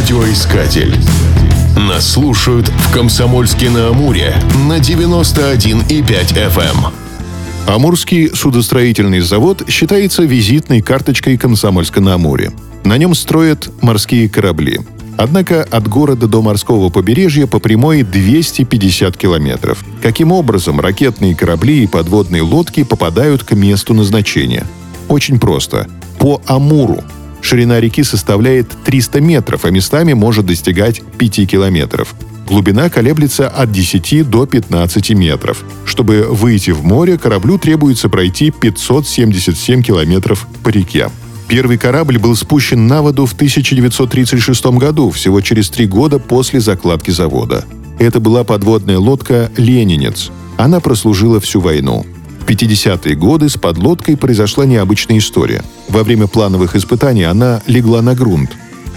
Радиоискатель. Нас слушают в Комсомольске на Амуре на 91,5 FM. Амурский судостроительный завод считается визитной карточкой Комсомольска на Амуре. На нем строят морские корабли. Однако от города до морского побережья по прямой 250 километров. Каким образом ракетные корабли и подводные лодки попадают к месту назначения? Очень просто. По Амуру. Ширина реки составляет 300 метров, а местами может достигать 5 километров. Глубина колеблется от 10 до 15 метров. Чтобы выйти в море, кораблю требуется пройти 577 километров по реке. Первый корабль был спущен на воду в 1936 году, всего через три года после закладки завода. Это была подводная лодка «Ленинец». Она прослужила всю войну. В 50-е годы с подлодкой произошла необычная история. Во время плановых испытаний она легла на грунт.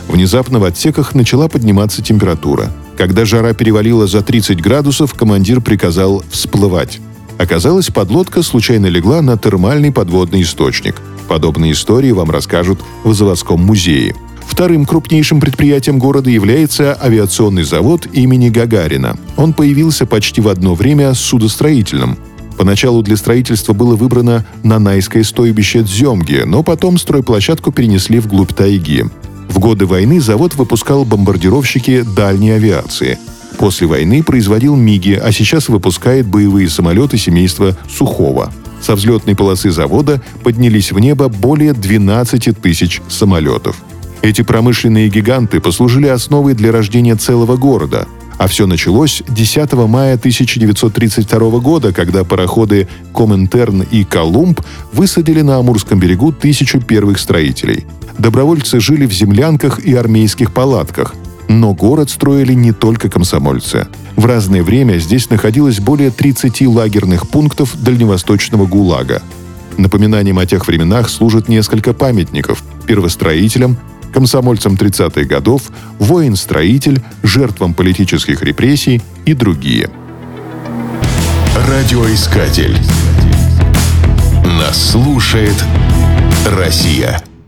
Внезапно в отсеках начала подниматься температура. Когда жара перевалила за 30 градусов, командир приказал всплывать. Оказалось, подлодка случайно легла на термальный подводный источник – Подобные истории вам расскажут в заводском музее. Вторым крупнейшим предприятием города является авиационный завод имени Гагарина. Он появился почти в одно время с судостроительным. Поначалу для строительства было выбрано Нанайское стойбище Дземги, но потом стройплощадку перенесли вглубь тайги. В годы войны завод выпускал бомбардировщики дальней авиации. После войны производил МИГи, а сейчас выпускает боевые самолеты семейства Сухого – со взлетной полосы завода поднялись в небо более 12 тысяч самолетов. Эти промышленные гиганты послужили основой для рождения целого города. А все началось 10 мая 1932 года, когда пароходы «Коминтерн» и «Колумб» высадили на Амурском берегу тысячу первых строителей. Добровольцы жили в землянках и армейских палатках, но город строили не только комсомольцы. В разное время здесь находилось более 30 лагерных пунктов дальневосточного ГУЛАГа. Напоминанием о тех временах служат несколько памятников первостроителям, комсомольцам 30-х годов, воин-строитель, жертвам политических репрессий и другие. Радиоискатель. Нас слушает Россия.